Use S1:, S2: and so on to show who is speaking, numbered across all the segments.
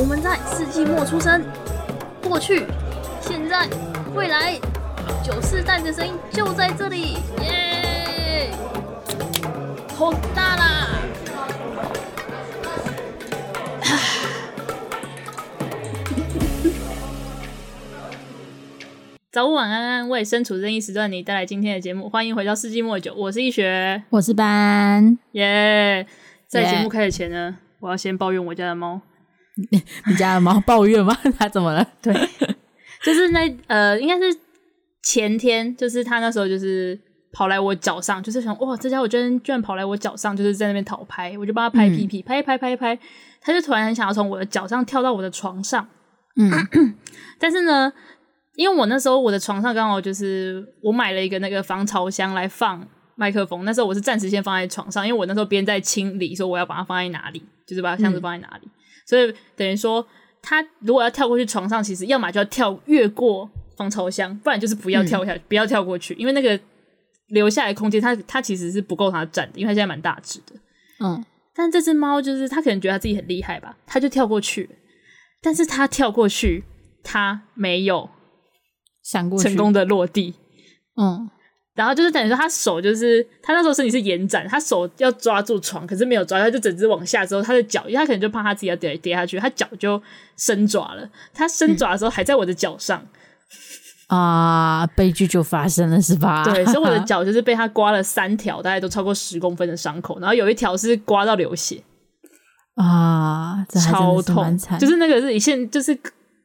S1: 我们在世纪末出生，过去、现在、未来，九四代的声音就在这里，耶！好大啦！早午晚安安，为身处任意时段你带来今天的节目，欢迎回到世纪末九，我是易学，
S2: 我是班，
S1: 耶！在节目开始前呢，我要先抱怨我家的猫。
S2: 你，你家的猫抱怨吗？它怎么了？
S1: 对，就是那呃，应该是前天，就是它那时候就是跑来我脚上，就是想哇，这家伙居然居然跑来我脚上，就是在那边讨拍，我就帮他拍屁屁，嗯、拍一拍拍一拍，他就突然很想要从我的脚上跳到我的床上，嗯，但是呢，因为我那时候我的床上刚好就是我买了一个那个防潮箱来放麦克风，那时候我是暂时先放在床上，因为我那时候边在清理，说我要把它放在哪里，就是把箱子放在哪里。嗯所以等于说，他如果要跳过去床上，其实要么就要跳越过防潮箱，不然就是不要跳下去，嗯、不要跳过去，因为那个留下来的空间，它它其实是不够它站的，因为它现在蛮大只的。嗯，但这只猫就是它可能觉得它自己很厉害吧，它就跳过去，但是它跳过去，它没有想过成功的落地。嗯。然后就是等于说，他手就是他那时候身体是延展，他手要抓住床，可是没有抓，他就整只往下之后，他的脚，因为他可能就怕他自己要跌跌下去，他脚就伸爪了。他伸爪的时候还在我的脚上，
S2: 啊、嗯，悲剧就发生了，是吧？
S1: 对，所以我的 脚就是被他刮了三条，大概都超过十公分的伤口，然后有一条是刮到流血，
S2: 啊，超痛，
S1: 就是那个是一线，就是。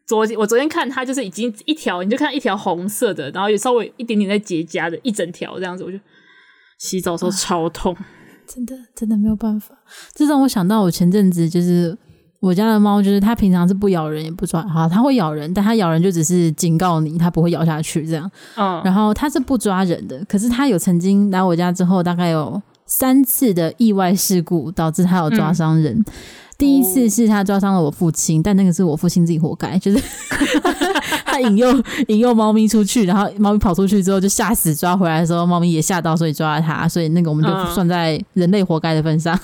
S1: 昨天我昨天看它就是已经一条，你就看一条红色的，然后有稍微一点点在结痂的，一整条这样子，我就洗澡的时候超痛，
S2: 真 的真的没有办法。这让我想到我前阵子就是我家的猫，就是它平常是不咬人也不抓，好，它会咬人，但它咬人就只是警告你，它不会咬下去这样。嗯，然后它是不抓人的，可是它有曾经来我家之后，大概有三次的意外事故导致它有抓伤人。嗯第一次是他抓伤了我父亲，但那个是我父亲自己活该，就是 他引诱引诱猫咪出去，然后猫咪跑出去之后就吓死，抓回来的时候猫咪也吓到，所以抓了他，所以那个我们就算在人类活该的份上。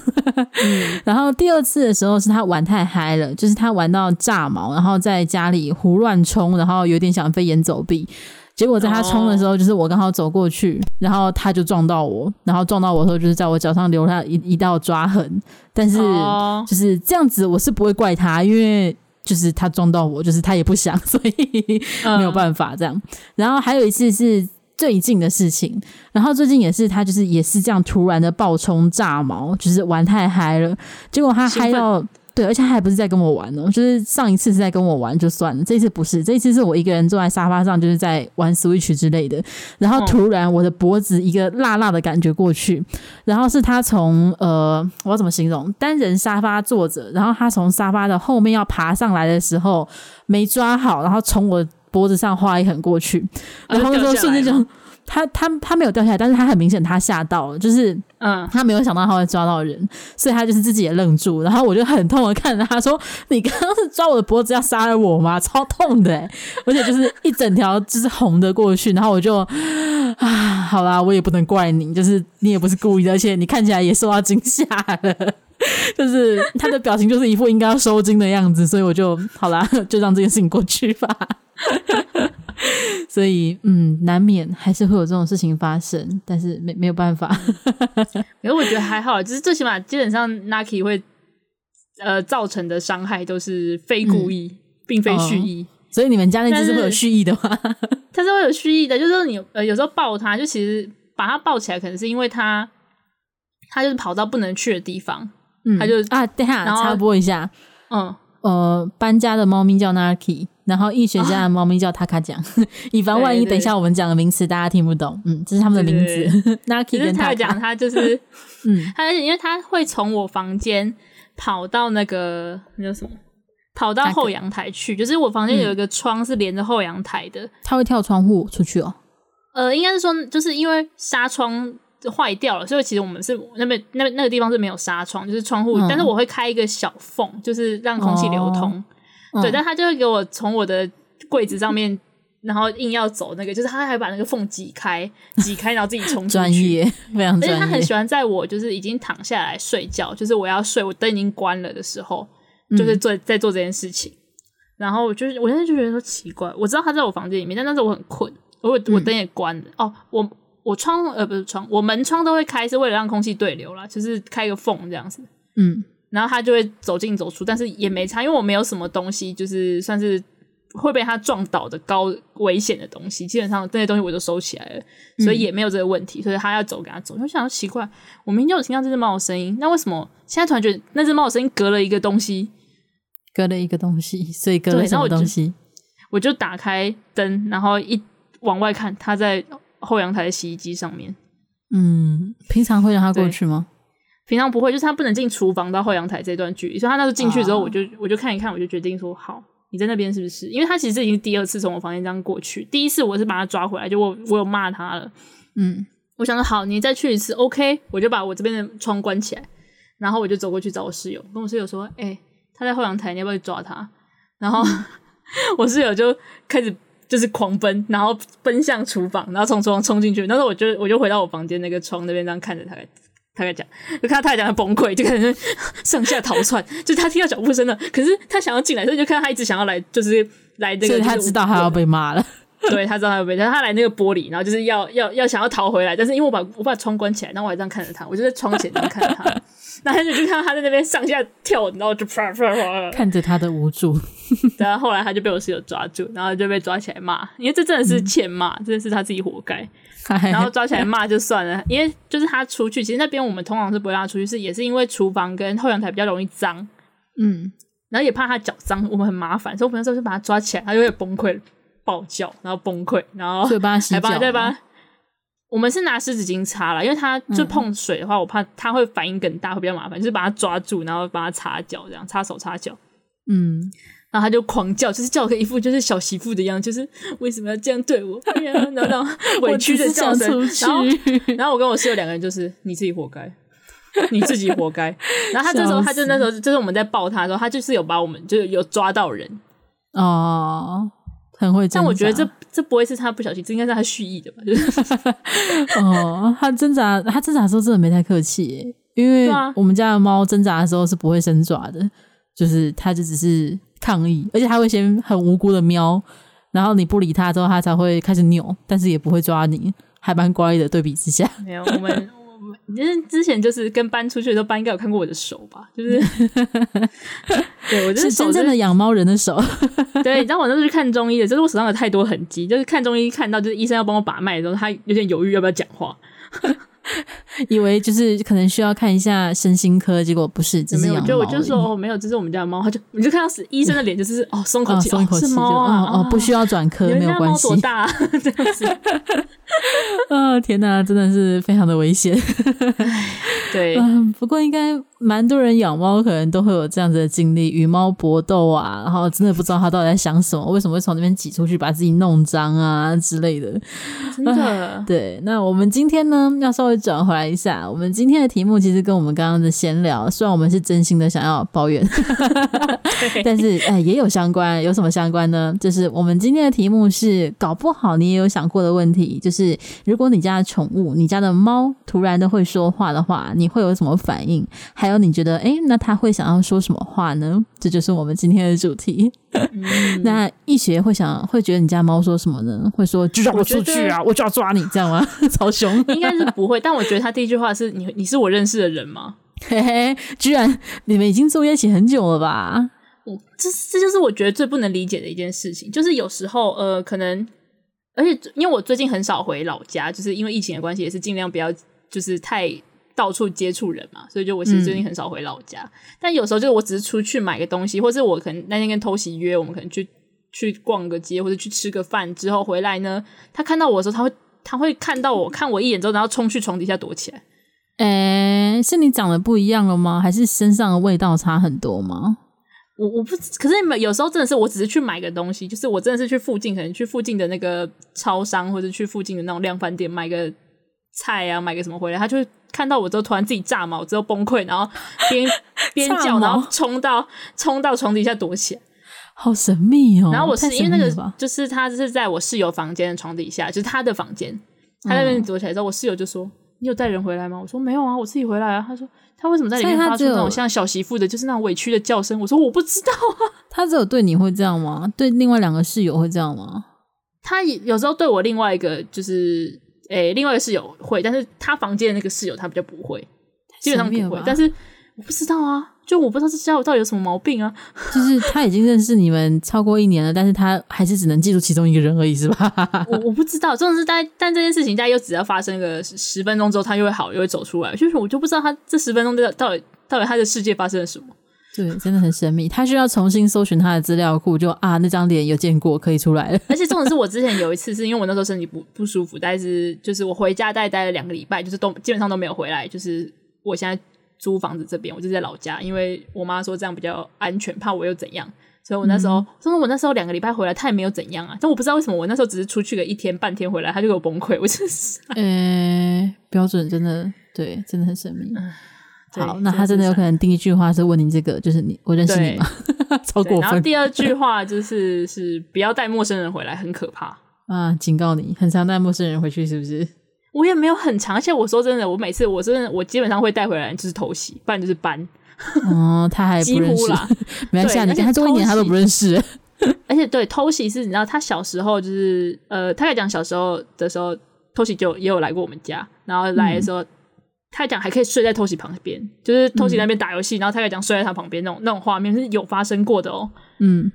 S2: 嗯、然后第二次的时候是他玩太嗨了，就是他玩到炸毛，然后在家里胡乱冲，然后有点想飞檐走壁。结果在他冲的时候，就是我刚好走过去，然后他就撞到我，然后撞到我的时候，就是在我脚上留下一一道抓痕。但是就是这样子，我是不会怪他，因为就是他撞到我，就是他也不想，所以没有办法这样。然后还有一次是最近的事情，然后最近也是他就是也是这样突然的暴冲炸毛，就是玩太嗨了，结果他嗨到。对，而且他还不是在跟我玩呢，就是上一次是在跟我玩就算了，这次不是，这次是我一个人坐在沙发上，就是在玩 Switch 之类的，然后突然我的脖子一个辣辣的感觉过去，然后是他从呃，我要怎么形容？单人沙发坐着，然后他从沙发的后面要爬上来的时候没抓好，然后从我脖子上划一横过去，然后那时候瞬间就。他他他没有掉下来，但是他很明显他吓到了，就是嗯，他没有想到他会抓到人，所以他就是自己也愣住，然后我就很痛的看着他说：“你刚刚是抓我的脖子要杀了我吗？超痛的欸，而且就是一整条就是红的过去，然后我就啊，好啦，我也不能怪你，就是你也不是故意的，而且你看起来也受到惊吓了，就是他的表情就是一副应该要收惊的样子，所以我就好啦，就让这件事情过去吧。” 所以，嗯，难免还是会有这种事情发生，但是没没有办法。
S1: 可是我觉得还好，就是最起码基本上，Nucky 会呃造成的伤害都是非故意，嗯、并非蓄意、哦。
S2: 所以你们家那只是会有蓄意的吗？
S1: 它是，是会有蓄意的，就是说你呃有时候抱它，就其实把它抱起来，可能是因为它它就是跑到不能去的地方，嗯，它就
S2: 啊，等下插播一下，
S1: 嗯
S2: 呃，搬家的猫咪叫 Naki。然后易学家的猫咪叫塔卡酱，啊、以防万一，等一下我们讲的名词大家听不懂，嗯，这是他们的名字。Naki 跟塔卡酱，他就是，嗯，他而且因为他会从我房间跑到那个那叫什么，跑到后阳台去，就是我房间有一个窗是连着后阳台的，他会跳窗户出去哦。
S1: 呃，应该是说，就是因为纱窗坏掉了，所以其实我们是那边那那个地方是没有纱窗，就是窗户，嗯、但是我会开一个小缝，就是让空气流通。哦对，但他就会给我从我的柜子上面，然后硬要走那个，就是他还把那个缝挤开，挤开，然后自己冲出去。
S2: 专业，非常专业。而且
S1: 他很喜欢在我就是已经躺下来睡觉，就是我要睡，我灯已经关了的时候，就是做在做这件事情。然后我就是我现在就觉得说奇怪，我知道他在我房间里面，但那时候我很困，我我灯也关了。哦，我我窗呃不是窗，我门窗都会开，是为了让空气对流啦，就是开个缝这样子。嗯，然后他就会走进走出，但是也没差，因为我没有什么东西，就是算是。会被他撞倒的高危险的东西，基本上这些东西我都收起来了，所以也没有这个问题。所以他要走，给他走。我想到奇怪，我明天有听到这只猫的声音，那为什么现在突然觉得那只猫的声音隔了一个东西，
S2: 隔了一个东西，所以隔了什么东西？
S1: 我就打开灯，然后一往外看，它在后阳台的洗衣机上面。
S2: 嗯，平常会让它过去吗？
S1: 平常不会，就是他不能进厨房到后阳台这段距离，所以他那时候进去之后，我就、啊、我就看一看，我就决定说好。你在那边是不是？因为他其实已经第二次从我房间这样过去，第一次我是把他抓回来，就我我有骂他了，嗯，我想说好，你再去一次，OK，我就把我这边的窗关起来，然后我就走过去找我室友，跟我室友说，哎、欸，他在后阳台，你要不要去抓他？然后、嗯、我室友就开始就是狂奔，然后奔向厨房，然后从厨房冲进去，那时候我就我就回到我房间那个窗那边这样看着他。他在讲，就看到他讲他崩溃，就开始 上下逃窜。就是他听到脚步声了，可是他想要进来，所以就看到他一直想要来，就是来这个。
S2: 所以他知道他要被骂了，
S1: 对，他知道他要被，他来那个玻璃，然后就是要要要想要逃回来，但是因为我把我把窗关起来，然后我还这样看着他，我就在窗前这样看着他，然后就就看到他在那边上下跳，然后就啪啪啪
S2: 看着他的无助。
S1: 然后后来他就被我室友抓住，然后就被抓起来骂，因为这真的是欠骂，嗯、真的是他自己活该。然后抓起来骂就算了，因为就是他出去，其实那边我们通常是不会让他出去，是也是因为厨房跟后阳台比较容易脏，嗯，然后也怕他脚脏，我们很麻烦，所以我们那时候就把他抓起来，他就会崩溃、暴叫，然后崩溃，然后
S2: 还帮他洗脚，
S1: 对吧？我们是拿湿纸巾擦了，因为他就碰水的话，我怕他会反应更大，会比较麻烦，就是把他抓住，然后把他擦脚，这样擦手擦脚，嗯。然后他就狂叫，就是叫个一副就是小媳妇的样，就是为什么要这样对我？然后委屈的叫声。然后，然后我跟我室友两个人就是你自己活该，你自己活该。然后他这时候，他就那时候就是我们在抱他的时候，他就是有把我们就是有抓到人
S2: 哦，很会。
S1: 但我觉得这这不会是他不小心，这应该是他蓄意的吧？就是
S2: 哦，他挣扎，他挣扎的时候真的没太客气耶，因为我们家的猫挣扎的时候是不会伸爪的，就是它就只是。抗议，而且他会先很无辜的喵，然后你不理他之后，他才会开始扭，但是也不会抓你，还蛮乖的。对比之下，
S1: 没有我们，我们其 实之前就是跟搬出去的时候，搬应该有看过我的手吧？就是，对我就是，
S2: 是真正的养猫人的手。
S1: 对，你知道我那时候去看中医的，就是我手上有太多痕迹，就是看中医看到，就是医生要帮我把脉的时候，他有点犹豫要不要讲话。
S2: 以为就是可能需要看一下身心科，结果不是，只是养猫。
S1: 就我就说哦，没有，这是我们家的猫。他就你就看到是医生的脸，就是哦，松口气，
S2: 松一口气，
S1: 是猫啊，
S2: 哦，不需要转科，没有关系。
S1: 多大？这样子。
S2: 啊，天哪，真的是非常的危险。
S1: 对，
S2: 嗯，不过应该蛮多人养猫，可能都会有这样子的经历，与猫搏斗啊，然后真的不知道它到底在想什么，为什么会从那边挤出去，把自己弄脏啊之类的。
S1: 真的。
S2: 对，那我们今天呢，要稍微转回来一下，我们今天的题目其实跟我们刚刚的闲聊，虽然我们是真心的想要抱怨，但是哎，也有相关，有什么相关呢？就是我们今天的题目是，搞不好你也有想过的问题，就是如果你家的宠物，你家的猫突然的会说话的话。你会有什么反应？还有你觉得，哎，那它会想要说什么话呢？这就是我们今天的主题。嗯、那易学会想，会觉得你家猫说什么呢？会说就让我出去啊，我，就要抓你，这样吗？超凶？
S1: 应该是不会。但我觉得他第一句话是你，你是我认识的人吗？
S2: 嘿嘿，居然你们已经住在一起很久了吧？
S1: 我这这就是我觉得最不能理解的一件事情，就是有时候呃，可能而且因为我最近很少回老家，就是因为疫情的关系，也是尽量不要就是太。到处接触人嘛，所以就我其实最近很少回老家。嗯、但有时候就是我只是出去买个东西，或是我可能那天跟偷袭约，我们可能去去逛个街，或者去吃个饭之后回来呢，他看到我的时候，他会他会看到我看我一眼之后，然后冲去床底下躲起来。
S2: 诶、欸，是你长得不一样了吗？还是身上的味道差很多吗？
S1: 我我不，可是你们有时候真的是我只是去买个东西，就是我真的是去附近，可能去附近的那个超商，或者去附近的那种量贩店买个菜啊，买个什么回来，他就会。看到我之后，突然自己炸毛，之后崩溃，然后边 边叫，然后冲到冲到床底下躲起来，
S2: 好神秘哦。
S1: 然后我是因为那个，就是他是在我室友房间的床底下，就是他的房间，他在那边躲起来之后，我室友就说：“你有带人回来吗？我说没有啊，我自己回来啊。他说他为什么在里面发出那种像小媳妇的，就是那种委屈的叫声？我说我不知道啊。
S2: 他只有对你会这样吗？对另外两个室友会这样吗？
S1: 他有时候对我另外一个就是诶、欸，另外一个室友会，但是他房间的那个室友他比较不会，基本上不会。但是我不知道啊。就我不知道这家伙到底有什么毛病啊！
S2: 就是他已经认识你们超过一年了，但是他还是只能记住其中一个人而已，是吧？
S1: 我我不知道，真的是但但这件事情，大概又只要发生个十分钟之后，他又会好，又会走出来。就是我就不知道他这十分钟的到底到底他的世界发生了什么。
S2: 对，真的很神秘。他需要重新搜寻他的资料库，就啊，那张脸有见过，可以出来了。
S1: 而且重点是我之前有一次，是因为我那时候身体不不舒服，但是就是我回家大概待了两个礼拜，就是都基本上都没有回来。就是我现在。租房子这边，我就在老家，因为我妈说这样比较安全，怕我又怎样，所以我那时候，说、嗯、我那时候两个礼拜回来，她也没有怎样啊。但我不知道为什么，我那时候只是出去个一天半天回来，她就给我崩溃。我真是，呃、
S2: 欸，标准真的对，真的很神秘。好，那他真的有可能第一句话是问你这个，就是你，我认识你吗？超过分。
S1: 然后第二句话就是是不要带陌生人回来，很可怕
S2: 啊！警告你，很常带陌生人回去，是不是？
S1: 我也没有很长，而且我说真的，我每次我真的我基本上会带回来就是偷袭，不然就是搬。
S2: 哦，他还不认识啦，没关系，你跟他多一年他都不认识。
S1: 而且对偷袭是，你知道他小时候就是呃，他在讲小时候的时候，偷袭就也有来过我们家，然后来的时候，嗯、他讲还可以睡在偷袭旁边，就是偷袭那边打游戏，嗯、然后他在讲睡在他旁边那种那种画面是有发生过的哦。嗯，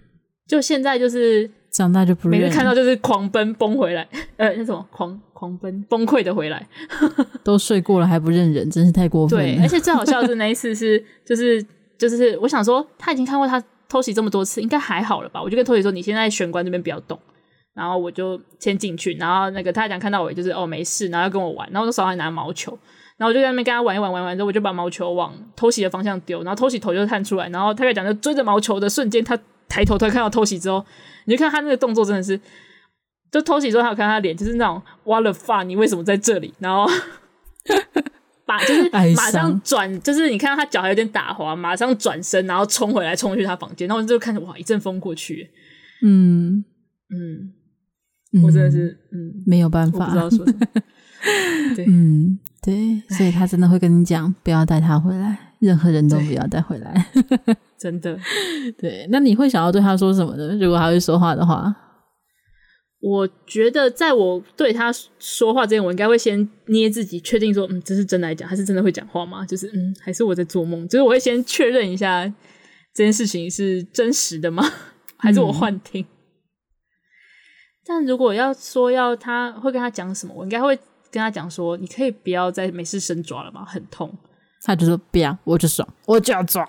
S1: 就现在就是。
S2: 长大就不认，
S1: 每次看到就是狂奔崩回来，呃，那什么狂狂奔崩溃的回来，
S2: 都睡过了还不认人，真是太过分了。
S1: 对，而且最好笑的是那一次是，就 是就是，我想说他已经看过他偷袭这么多次，应该还好了吧？我就跟偷袭说，你现在玄关这边不要动，然后我就先进去，然后那个他讲看到我就是哦没事，然后要跟我玩，然后我手还拿毛球，然后我就在那边跟他玩一玩，玩完之后我就把毛球往偷袭的方向丢，然后偷袭头就探出来，然后他在讲就追着毛球的瞬间，他抬头突然看到偷袭之后。你就看他那个动作真的是，就偷袭之后，还有看他脸，就是那种 what the fuck，你为什么在这里？然后 把就是马上转，就是你看到他脚还有点打滑，马上转身，然后冲回来，冲去他房间，然后就看着哇，一阵风过去，嗯。嗯，我真的是嗯。
S2: 没有办法，
S1: 不知道说什么，对，
S2: 嗯对，所以他真的会跟你讲，不要带他回来，任何人都不要带回来。
S1: 真的，
S2: 对，那你会想要对他说什么呢？如果他会说话的话，
S1: 我觉得在我对他说话之前，我应该会先捏自己，确定说，嗯，这是真的来讲，他是真的会讲话吗？就是，嗯，还是我在做梦？就是我会先确认一下这件事情是真实的吗？还是我幻听？嗯、但如果要说要他会跟他讲什么，我应该会跟他讲说，你可以不要再没事伸爪了吗？很痛。
S2: 他就说不要，我就爽，我就要抓。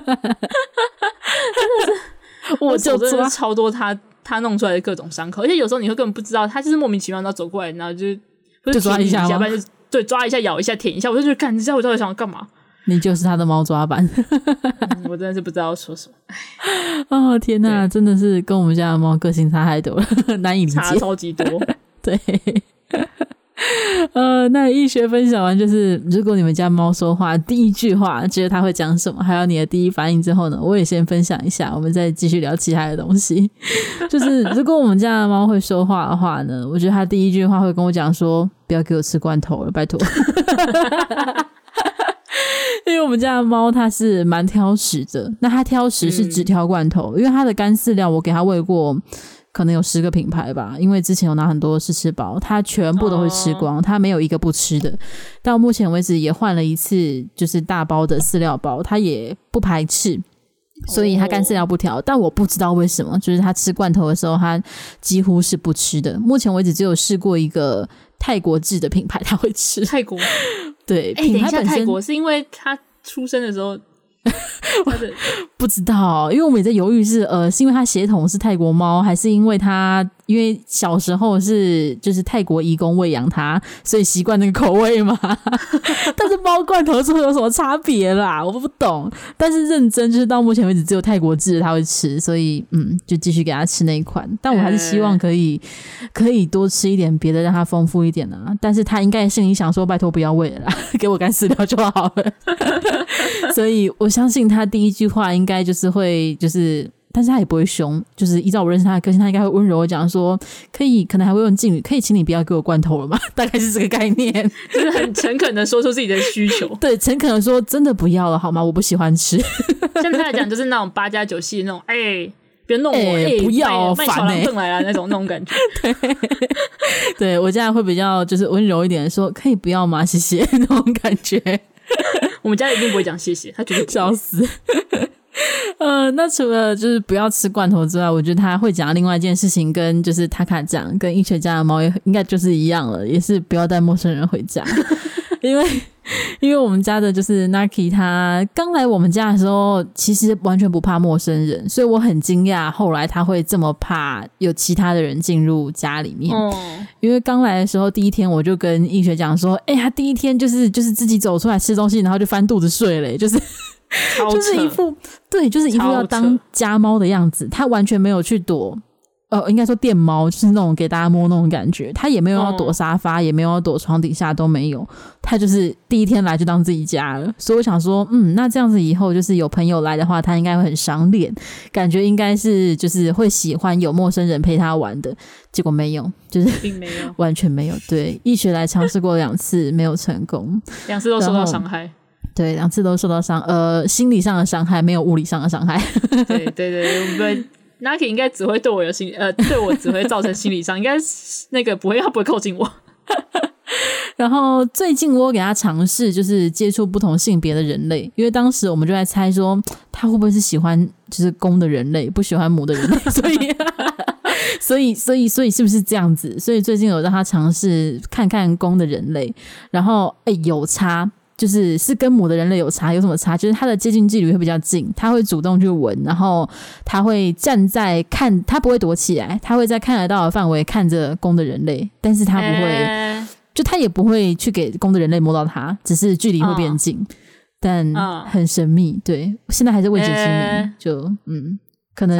S2: 真
S1: 的是，我就真的是超多他他弄出来的各种伤口，而且有时候你会根本不知道，他就是莫名其妙的走过来，然后就
S2: 就抓一下，
S1: 不然就对抓一下、咬一下、舔一下，我就觉得，干，你知道我到底想要干嘛？
S2: 你就是他的猫抓板、
S1: 嗯，我真的是不知道说什么。
S2: 哦天哪，真的是跟我们家的猫个性差太多了，难以理解，
S1: 差超级多。
S2: 对。呃，那医学分享完就是，如果你们家猫说话，第一句话觉得它会讲什么，还有你的第一反应之后呢，我也先分享一下，我们再继续聊其他的东西。就是如果我们家的猫会说话的话呢，我觉得它第一句话会跟我讲说：“不要给我吃罐头了，拜托。”因为我们家的猫它是蛮挑食的，那它挑食是只挑罐头，嗯、因为它的干饲料我给它喂过。可能有十个品牌吧，因为之前有拿很多试吃包，他全部都会吃光，他没有一个不吃的。到目前为止也换了一次，就是大包的饲料包，他也不排斥，所以他干饲料不挑。但我不知道为什么，就是他吃罐头的时候，他几乎是不吃的。目前为止只有试过一个泰国制的品牌，他会吃
S1: 泰国。
S2: 对，
S1: 欸、品牌本身泰国是因为他出生的时候。
S2: 我不知道，因为我们也在犹豫是，呃，是因为它血统是泰国猫，还是因为它因为小时候是就是泰国义工喂养它，所以习惯那个口味嘛。但是猫罐头是会有什么差别啦？我不懂。但是认真就是到目前为止，只有泰国制的它会吃，所以嗯，就继续给它吃那一款。但我还是希望可以可以多吃一点别的，让它丰富一点啊。但是它应该心里想说：拜托不要喂了啦，给我干饲料就好了。所以我。相信他第一句话应该就是会，就是但是他也不会凶，就是依照我认识他的个性，他应该会温柔的讲说，可以，可能还会用敬语，可以请你不要给我罐头了吗？大概是这个概念，
S1: 就是很诚恳的说出自己的需求。
S2: 对，诚恳的说，真的不要了好吗？我不喜欢吃。
S1: 现在来讲，就是那种八加九系那种，哎、欸，别弄我，哎、
S2: 欸欸，不要，
S1: 卖小狼来了那种那种感觉。
S2: 对，对我家会比较就是温柔一点的说，可以不要吗？谢谢那种感觉。
S1: 我们家一定不会讲谢谢，他觉得
S2: 笑死。呃，那除了就是不要吃罐头之外，我觉得他会讲另外一件事情，跟就是塔卡讲，跟医学家的猫也应该就是一样了，也是不要带陌生人回家，因为 因为我们家的就是 Naki，他刚来我们家的时候，其实完全不怕陌生人，所以我很惊讶，后来他会这么怕有其他的人进入家里面。哦，因为刚来的时候第一天，我就跟医学讲说，哎、欸，他第一天就是就是自己走出来吃东西，然后就翻肚子睡了，就是。就是一副对，就是一副要当家猫的样子，他完全没有去躲，呃，应该说电猫，就是那种给大家摸那种感觉，他也没有要躲沙发，哦、也没有要躲床底下，都没有，他就是第一天来就当自己家了，所以我想说，嗯，那这样子以后就是有朋友来的话，他应该会很赏脸，感觉应该是就是会喜欢有陌生人陪他玩的，结果没有，就是
S1: 并没有，
S2: 完全没有，对，一学来尝试过两次，没有成功，
S1: 两次都受到伤害。
S2: 对，两次都受到伤，呃，心理上的伤害，没有物理上的伤害。
S1: 对对对，对，Naki 应该只会对我有心，呃，对我只会造成心理伤，应该那个不会，他不会靠近我。
S2: 然后最近我给他尝试，就是接触不同性别的人类，因为当时我们就在猜说，他会不会是喜欢就是公的人类，不喜欢母的人类，所以，所以，所以，所以是不是这样子？所以最近有让他尝试看看公的人类，然后哎，有差。就是是跟母的人类有差，有什么差？就是它的接近距离会比较近，它会主动去闻，然后它会站在看，它不会躲起来，它会在看得到的范围看着公的人类，但是它不会，欸、就它也不会去给公的人类摸到它，只是距离会变近，哦、但很神秘。对，现在还是未解之谜。欸、就嗯，可能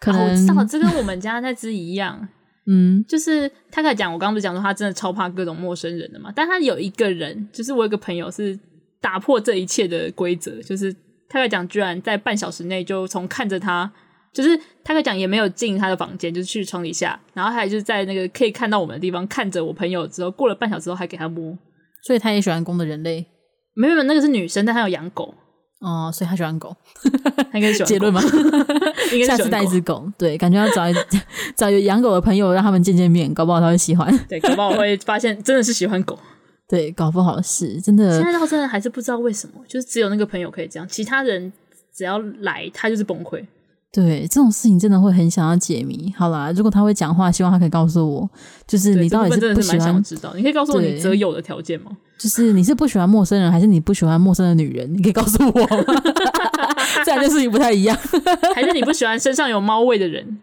S2: 可能、啊、我知道，这跟我们家那只一样。嗯，就是他开始讲，我刚刚不是讲说他真的超怕各种陌生人的嘛？但他有一个人，就是我有个朋友是打破这一切的规则，就是他开始讲，居然在半小时内就从看着他，就是他开始讲也没有进他的房间，就是去床底下，然后还就是在那个可以看到我们的地方看着我朋友之后，过了半小时后还给他摸，所以他也喜欢公的人类？没有没有，那个是女生，但她有养狗。哦，所以他喜欢狗，他应该喜欢结论吗？应该下次带一只狗，对，感觉要找一 找有养狗的朋友，让他们见见面，搞不好他会喜欢。
S1: 对，搞不好会发现真的是喜欢狗。
S2: 对，搞不好是真的。
S1: 现在到真的还是不知道为什么，就是只有那个朋友可以这样，其他人只要来他就是崩溃。
S2: 对，这种事情真的会很想要解谜。好啦，如果他会讲话，希望他可以告诉我，就是你到底是不喜欢？
S1: 想知道，你可以告诉我你择友的条件吗？
S2: 就是你是不喜欢陌生人，还是你不喜欢陌生的女人？你可以告诉我吗？这两件事情不太一样。
S1: 还是你不喜欢身上有猫味的人？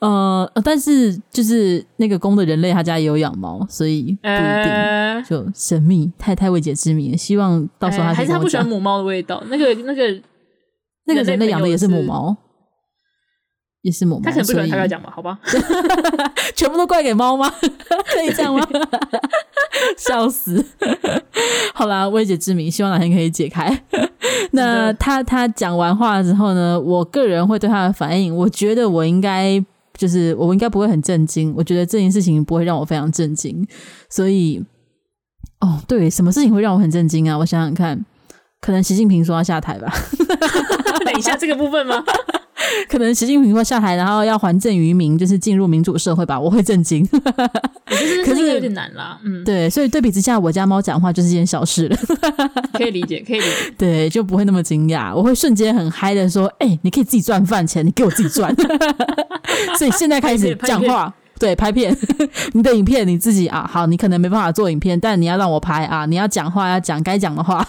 S2: 呃，但是就是那个公的人类，他家也有养猫，所以不一定。呃、就神秘，太太未解之谜。希望到时候
S1: 还是他不喜欢母猫的味道。那个那个
S2: 那个人类养的也是母猫。也是母猫，
S1: 他可能不喜欢他讲吧？好吧，
S2: 全部都怪给猫吗？可以这样吗？笑死！好啦，未解之谜，希望哪天可以解开。那他他讲完话之后呢？我个人会对他的反应，我觉得我应该就是我应该不会很震惊。我觉得这件事情不会让我非常震惊。所以，哦，对，什么事情会让我很震惊啊？我想想看，可能习近平说要下台吧？
S1: 等一下，这个部分吗？
S2: 可能习近平会下台，然后要还政于民，就是进入民主社会吧？我会震惊。
S1: 可是有点难啦，嗯，
S2: 对，所以对比之下，我家猫讲话就是一件小事了，
S1: 可以理解，可以理解，
S2: 对，就不会那么惊讶。我会瞬间很嗨的说：“哎、欸，你可以自己赚饭钱，你给我自己赚。”所以现在开始讲话。对，拍片，你的影片你自己啊，好，你可能没办法做影片，但你要让我拍啊，你要讲话，要讲该讲的话，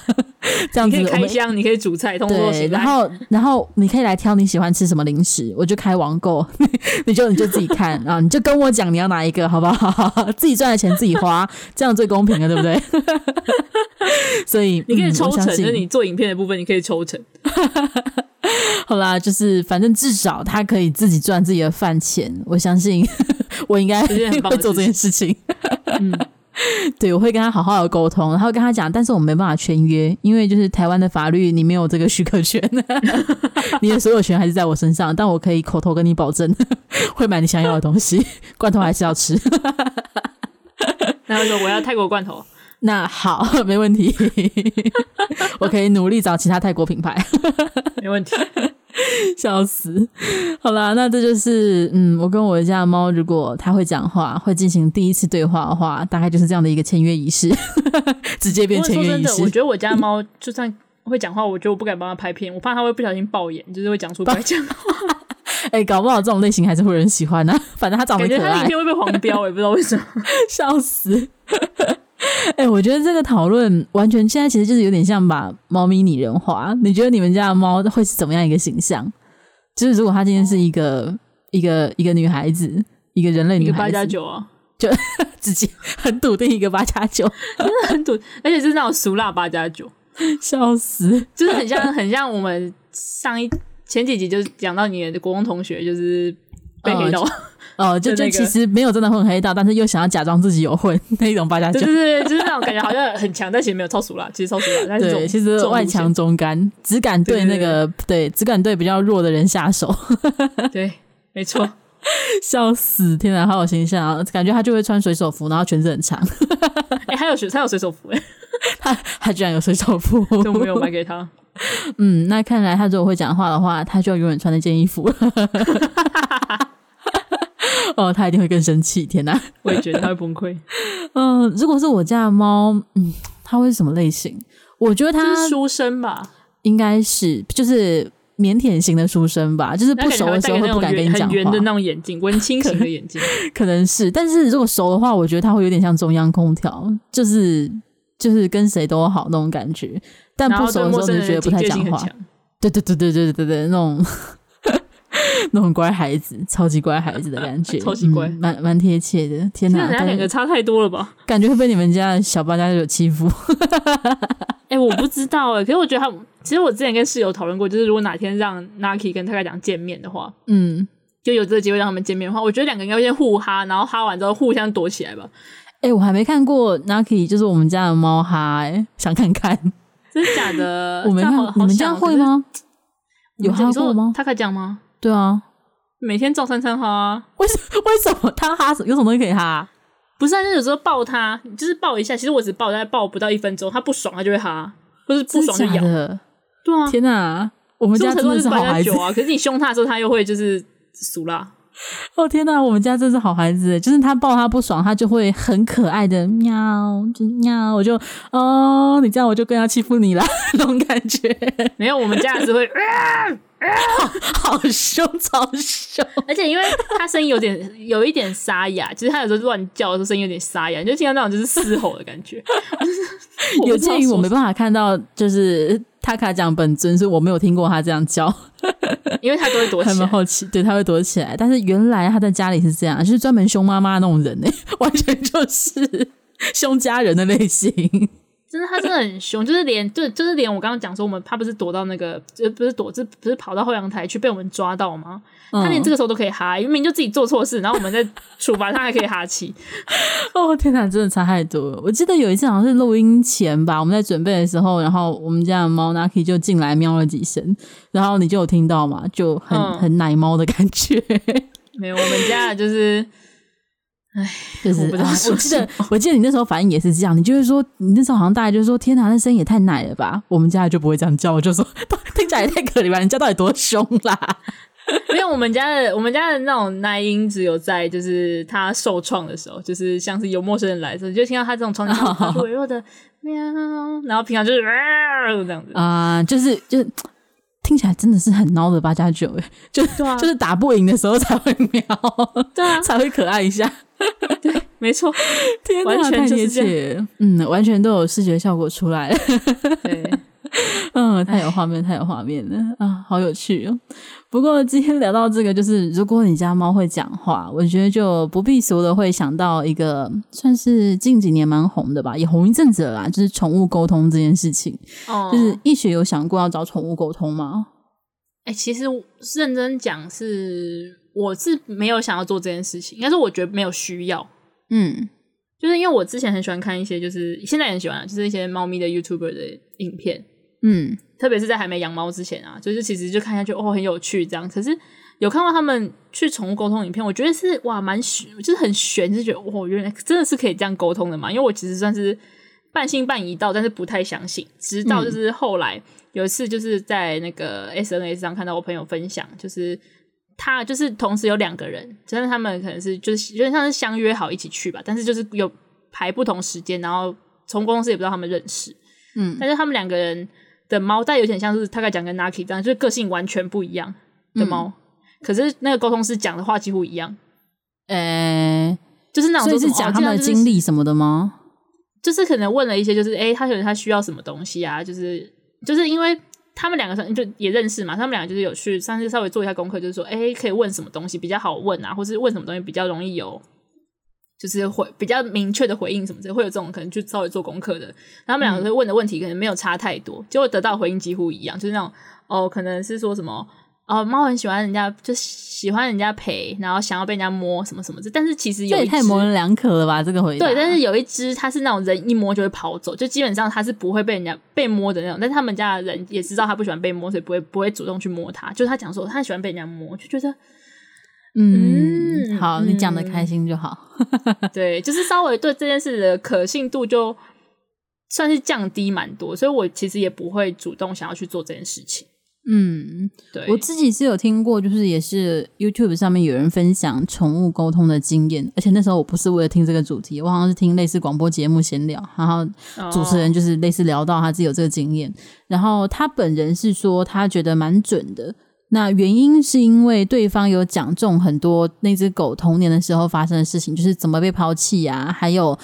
S2: 这样子。
S1: 你可以开箱，你可以煮菜，通过
S2: 对，然后，然后你可以来挑你喜欢吃什么零食，我就开网购，你就你就自己看啊，你就跟我讲你要哪一个，好不好？自己赚的钱自己花，这样最公平了，对不对？所以
S1: 你可以抽成，就是你做影片的部分，你可以抽成。
S2: 好啦，就是反正至少他可以自己赚自己的饭钱，我相信。我应该会做这件事情。嗯，对，我会跟他好好的沟通，然后跟他讲，但是我没办法签约，因为就是台湾的法律，你没有这个许可权，你的所有权还是在我身上，但我可以口头跟你保证，会买你想要的东西，罐头还是要吃。
S1: 然后说我要泰国罐头，
S2: 那好，没问题，我可以努力找其他泰国品牌，
S1: 没问题。
S2: 笑死！好啦，那这就是嗯，我跟我家的猫，如果它会讲话，会进行第一次对话的话，大概就是这样的一个签约仪式，直接变签约仪式。
S1: 我觉得我家的猫就算会讲话，我觉得我不敢帮它拍片，我怕它会不小心爆眼，就是会讲出不该讲话。
S2: 哎、欸，搞不好这种类型还是会有人喜欢呢、啊。反正它长得可爱，
S1: 它影片会被黄标，也不知道为什么，
S2: 笑死！哎、欸，我觉得这个讨论完全现在其实就是有点像把猫咪拟人化。你觉得你们家的猫会是怎么样一个形象？就是如果它今天是一个、哦、一个一个女孩子，一个人类女孩子，一个八加九啊，就自己很笃定一个八加九，
S1: 真的很笃，而且是那种熟辣八加九，
S2: 笑死！
S1: 就是很像很像我们上一前几集就是讲到你的国中同学，就是被黑道。哦
S2: 哦，就 就其实没有真的混黑道，但是又想要假装自己有混 那一种八加九，
S1: 对对对，就是那种感觉好像很强，但其实没有超熟啦，其实超俗辣。
S2: 对，其实外强中干，只敢对那个对，只敢对比较弱的人下手。
S1: 对，没错，
S2: 笑死！天哪，好有形象啊！感觉他就会穿水手服，然后裙子很长。
S1: 哎、欸，还有水，他有水手服哎、欸，
S2: 他他居然有水手服，
S1: 就没有买给他。
S2: 嗯，那看来他如果会讲话的话，他就要永远穿那件衣服。哦，他一定会更生气！天哪，
S1: 我也觉得他会崩溃。
S2: 嗯、呃，如果是我家的猫，嗯，它会是什么类型？我觉得它
S1: 书生吧，
S2: 应该是就是腼腆型的书生吧，就是不熟的时候会不敢跟你讲
S1: 话。圆的那种眼镜，文青型的眼镜，
S2: 可能是。但是如果熟的话，我觉得它会有点像中央空调，就是就是跟谁都好那种感觉。但不熟的时候就觉得不太讲话。对对对对对对对，那种。那种乖孩子，超级乖孩子的感觉，
S1: 超级乖，
S2: 蛮蛮贴切的。天哪，
S1: 他两个差太多了吧？
S2: 感觉会被你们家的小八家有欺负。
S1: 哎、欸，我不知道哎、欸，可是我觉得他，其实我之前跟室友讨论过，就是如果哪天让 Naki 跟他讲见面的话，
S2: 嗯，
S1: 就有这个机会让他们见面的话，我觉得两个应该会先互哈，然后哈完之后互相躲起来吧。
S2: 哎、欸，我还没看过 Naki，就是我们家的猫哈、欸，哎，想看看，
S1: 真的假的？
S2: 我没看，你们家会吗？有哈过吗？
S1: 他可以讲吗？
S2: 对啊，
S1: 每天照三餐哈、啊。
S2: 为什为什么他哈有什么东西可以哈？
S1: 不是啊，就有时候抱他，就是抱一下。其实我只抱，大概抱不到一分钟，他不爽他就会哈，或是不爽就咬。对啊，
S2: 天哪，我们家真的是好孩子
S1: 啊！可是你凶他的时候，他又会就是俗辣。
S2: 哦天哪，我们家真是好孩子，就是他抱他不爽，他就会很可爱的喵，就喵，我就哦，你这样我就更要欺负你了 那种感觉。
S1: 没有，我们家还是会。
S2: 好凶，超凶！
S1: 而且因为他声音有点有一点沙哑，其实他有时候乱叫的时候声音有点沙哑，你就听到那种就是嘶吼的感觉。
S2: 有鉴于我没办法看到，就是塔卡讲本尊，所以我没有听过他这样叫，
S1: 因为他都会躲起
S2: 来。好奇，对，他会躲起来。但是原来他在家里是这样，就是专门凶妈妈那种人呢，完全就是凶家人的类型。
S1: 真的，他真的很凶，就是连就就是连我刚刚讲说，我们他不是躲到那个，就不是躲，这不是跑到后阳台去被我们抓到吗？嗯、他连这个时候都可以哈，明明就自己做错事，然后我们在处罚他，还可以哈气。
S2: 哦天哪，真的差太多了！我记得有一次好像是录音前吧，我们在准备的时候，然后我们家的猫 Naki 就进来喵了几声，然后你就有听到嘛，就很、嗯、很奶猫的感觉。
S1: 没有，我们家的就是。哎，
S2: 就是我，啊、我记得，我记得你那时候反应也是这样，你就是说，你那时候好像大概就是说，天哪，那声音也太奶了吧？我们家就不会这样叫，我就说，听起来也太可怜吧？人家到底多凶啦？
S1: 因为我们家的，我们家的那种奶音只有在就是他受创的时候，就是像是有陌生人来的时候，你就听到他这种场景，他微弱的喵，然后平常就是这样子
S2: 啊，呃，就是就是。听起来真的是很孬的八加九诶，就对啊，就是打不赢的时候才会瞄，
S1: 对啊，
S2: 才会可爱一下，
S1: 对，没错，
S2: 天哪，太贴切，嗯，完全都有视觉效果出来。了，
S1: 对。
S2: 嗯，太有画面，太有画面了。啊，好有趣哦。不过今天聊到这个，就是如果你家猫会讲话，我觉得就不必说的会想到一个算是近几年蛮红的吧，也红一阵子了啦，就是宠物沟通这件事情。哦，就是易学有想过要找宠物沟通吗？
S1: 哎、欸，其实认真讲，是我是没有想要做这件事情，应该是我觉得没有需要。
S2: 嗯。
S1: 就是因为我之前很喜欢看一些，就是现在很喜欢，就是一些猫咪的 YouTuber 的影片，
S2: 嗯，
S1: 特别是在还没养猫之前啊，就是其实就看下去哦很有趣这样。可是有看过他们去宠物沟通影片，我觉得是哇蛮玄，就是很玄，就觉得哦原来真的是可以这样沟通的嘛。因为我其实算是半信半疑到，但是不太相信，直到就是后来有一次就是在那个 SNS 上看到我朋友分享，就是。他就是同时有两个人，真的他们可能是就是有点像是相约好一起去吧，但是就是有排不同时间，然后从公司也不知道他们认识，
S2: 嗯，
S1: 但是他们两个人的猫，但有点像是大概讲跟 Naki 这样，就是个性完全不一样的猫，嗯、可是那个沟通师讲的话几乎一样，
S2: 呃、欸，
S1: 就是那
S2: 种就是讲他们的经历什么的吗？
S1: 就是可能问了一些，就是哎、欸，他觉得他需要什么东西啊，就是就是因为。他们两个就也认识嘛，他们两个就是有去上次稍微做一下功课，就是说，哎、欸，可以问什么东西比较好问啊，或是问什么东西比较容易有，就是回比较明确的回应什么之类，会有这种可能去稍微做功课的。他们两个问的问题可能没有差太多，嗯、结果得到回应几乎一样，就是那种哦，可能是说什么。哦，猫很喜欢人家，就喜欢人家陪，然后想要被人家摸什么什么的。但是其实有一只
S2: 太模棱两可了吧？这个回答
S1: 对，但是有一只它是那种人一摸就会跑走，就基本上它是不会被人家被摸的那种。但是他们家的人也知道它不喜欢被摸，所以不会不会主动去摸它。就是他讲说他喜欢被人家摸，就觉得
S2: 嗯，嗯好，你讲的开心就好。
S1: 对，就是稍微对这件事的可信度就算是降低蛮多，所以我其实也不会主动想要去做这件事情。
S2: 嗯，
S1: 对，
S2: 我自己是有听过，就是也是 YouTube 上面有人分享宠物沟通的经验，而且那时候我不是为了听这个主题，我好像是听类似广播节目闲聊，然后主持人就是类似聊到他自己有这个经验，然后他本人是说他觉得蛮准的，那原因是因为对方有讲中很多那只狗童年的时候发生的事情，就是怎么被抛弃啊，还有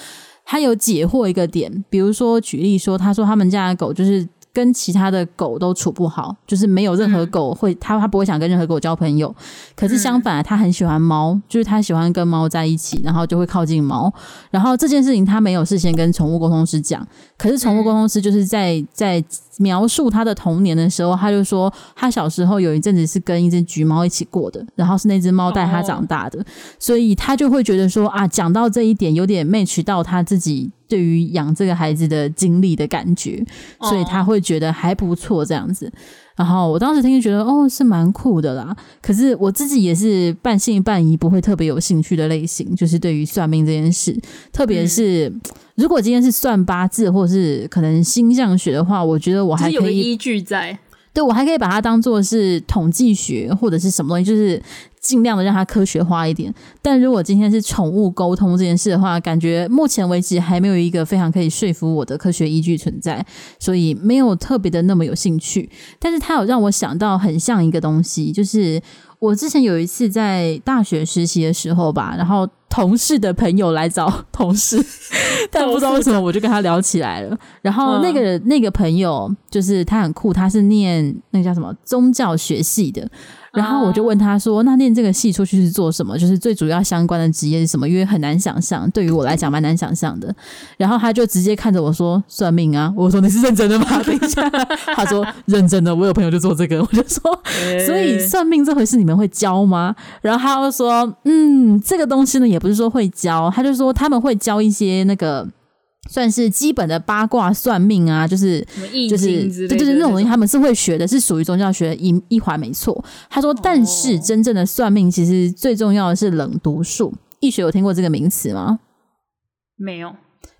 S2: 他有解惑一个点，比如说举例说，他说他们家的狗就是。跟其他的狗都处不好，就是没有任何狗会，他、嗯、他不会想跟任何狗交朋友。可是相反，他很喜欢猫，就是他喜欢跟猫在一起，然后就会靠近猫。然后这件事情他没有事先跟宠物沟通师讲，可是宠物沟通师就是在在描述他的童年的时候，他就说他小时候有一阵子是跟一只橘猫一起过的，然后是那只猫带他长大的，所以他就会觉得说啊，讲到这一点有点 match 到他自己。对于养这个孩子的经历的感觉，所以他会觉得还不错这样子。Oh. 然后我当时听就觉得，哦，是蛮酷的啦。可是我自己也是半信半疑，不会特别有兴趣的类型。就是对于算命这件事，特别是、嗯、如果今天是算八字或是可能星象学的话，我觉得我还可以
S1: 依据在。
S2: 对，我还可以把它当做是统计学或者是什么东西，就是。尽量的让它科学化一点，但如果今天是宠物沟通这件事的话，感觉目前为止还没有一个非常可以说服我的科学依据存在，所以没有特别的那么有兴趣。但是它有让我想到很像一个东西，就是我之前有一次在大学实习的时候吧，然后同事的朋友来找同事，但不知道为什么我就跟他聊起来了。然后那个、嗯、那个朋友就是他很酷，他是念那个叫什么宗教学系的。然后我就问他说：“那念这个系出去是做什么？就是最主要相关的职业是什么？因为很难想象，对于我来讲蛮难想象的。”然后他就直接看着我说：“算命啊！”我说：“你是认真的吗？”等一下，他说：“认真的，我有朋友就做这个。”我就说：“所以算命这回事你们会教吗？”然后他就说：“嗯，这个东西呢也不是说会教，他就说他们会教一些那个。”算是基本的八卦算命啊，就是就是对对对，那种东西他们是会学的，是属于宗教学一一环，没错。他说，但是真正的算命其实最重要的是冷读术。易学有听过这个名词吗？
S1: 没有，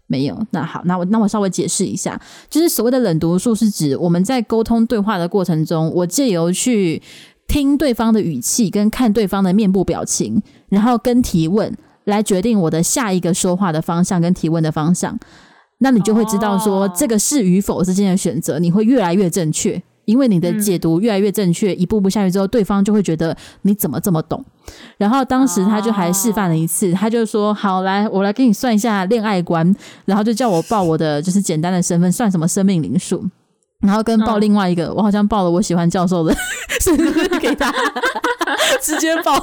S2: 没有。那好，那我那我稍微解释一下，就是所谓的冷读术是指我们在沟通对话的过程中，我借由去听对方的语气跟看对方的面部表情，然后跟提问。来决定我的下一个说话的方向跟提问的方向，那你就会知道说这个是与否之间的选择，你会越来越正确，因为你的解读越来越正确，一步步下去之后，对方就会觉得你怎么这么懂。然后当时他就还示范了一次，他就说：“好，来，我来给你算一下恋爱观，然后就叫我报我的就是简单的身份，算什么生命灵数。”然后跟报另外一个，嗯、我好像报了我喜欢教授的，是给他。直接抱。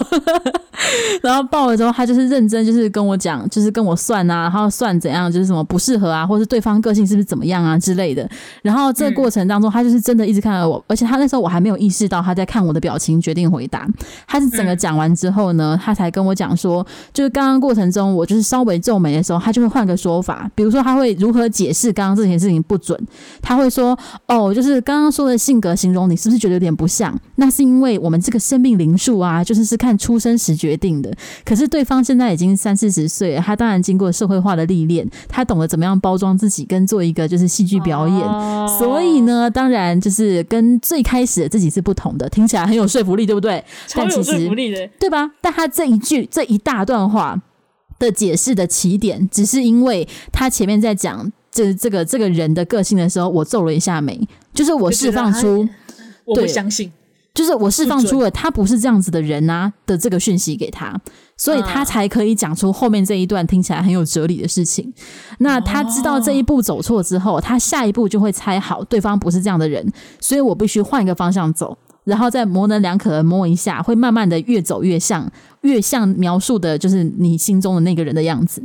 S2: 然后爆了之后，他就是认真，就是跟我讲，就是跟我算啊，然后算怎样，就是什么不适合啊，或是对方个性是不是怎么样啊之类的。然后这个过程当中，他就是真的一直看着我，而且他那时候我还没有意识到他在看我的表情，决定回答。他是整个讲完之后呢，他才跟我讲说，就是刚刚过程中我就是稍微皱眉的时候，他就会换个说法，比如说他会如何解释刚刚这件事情不准，他会说哦，就是刚刚说的性格形容你是不是觉得有点不像？那是因为我们这个生命灵数啊，就是是看出生时决定的。可是对方现在已经三四十岁了，他当然经过社会化的历练，他懂得怎么样包装自己，跟做一个就是戏剧表演。哦、所以呢，当然就是跟最开始的自己是不同的，听起来很有说服力，对不对？
S1: 超有说服力的，
S2: 对吧？但他这一句这一大段话的解释的起点，只是因为他前面在讲这这个这个人的个性的时候，我皱了一下眉，就是我释放出，
S1: 我不相信。
S2: 就是我释放出了他不是这样子的人啊的这个讯息给他，所以他才可以讲出后面这一段听起来很有哲理的事情。那他知道这一步走错之后，他下一步就会猜好对方不是这样的人，所以我必须换一个方向走，然后再模棱两可的摸一下，会慢慢的越走越像，越像描述的就是你心中的那个人的样子。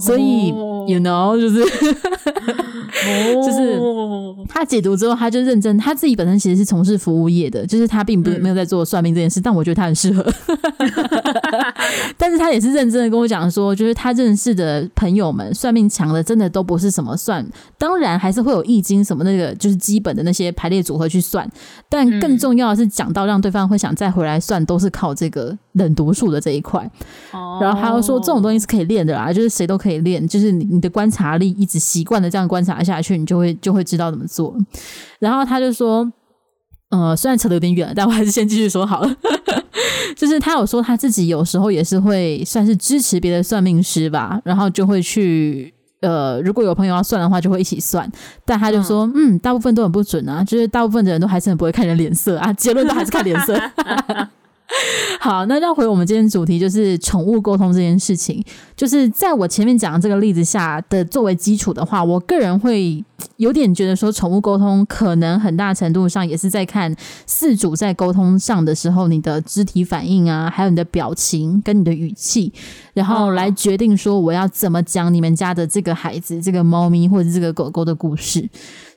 S2: 所以，you know，就是。就是他解读之后，他就认真。他自己本身其实是从事服务业的，就是他并不是没有在做算命这件事，嗯、但我觉得他很适合。但是他也是认真的跟我讲说，就是他认识的朋友们算命强的，真的都不是什么算，当然还是会有易经什么那个，就是基本的那些排列组合去算。但更重要的是讲到让对方会想再回来算，都是靠这个冷读术的这一块。哦然后还有说这种东西是可以练的啦，就是谁都可以练，就是你你的观察力一直习惯的这样观察下去，你就会就会知道怎么做。然后他就说，呃，虽然扯得有点远，但我还是先继续说好了。就是他有说他自己有时候也是会算是支持别的算命师吧，然后就会去呃，如果有朋友要算的话，就会一起算。但他就说，嗯，嗯，大部分都很不准啊，就是大部分的人都还是很不会看人脸色啊，结论都还是看脸色。好，那绕回我们今天主题，就是宠物沟通这件事情。就是在我前面讲的这个例子下的作为基础的话，我个人会有点觉得说，宠物沟通可能很大程度上也是在看饲主在沟通上的时候，你的肢体反应啊，还有你的表情跟你的语气，然后来决定说我要怎么讲你们家的这个孩子、这个猫咪或者这个狗狗的故事。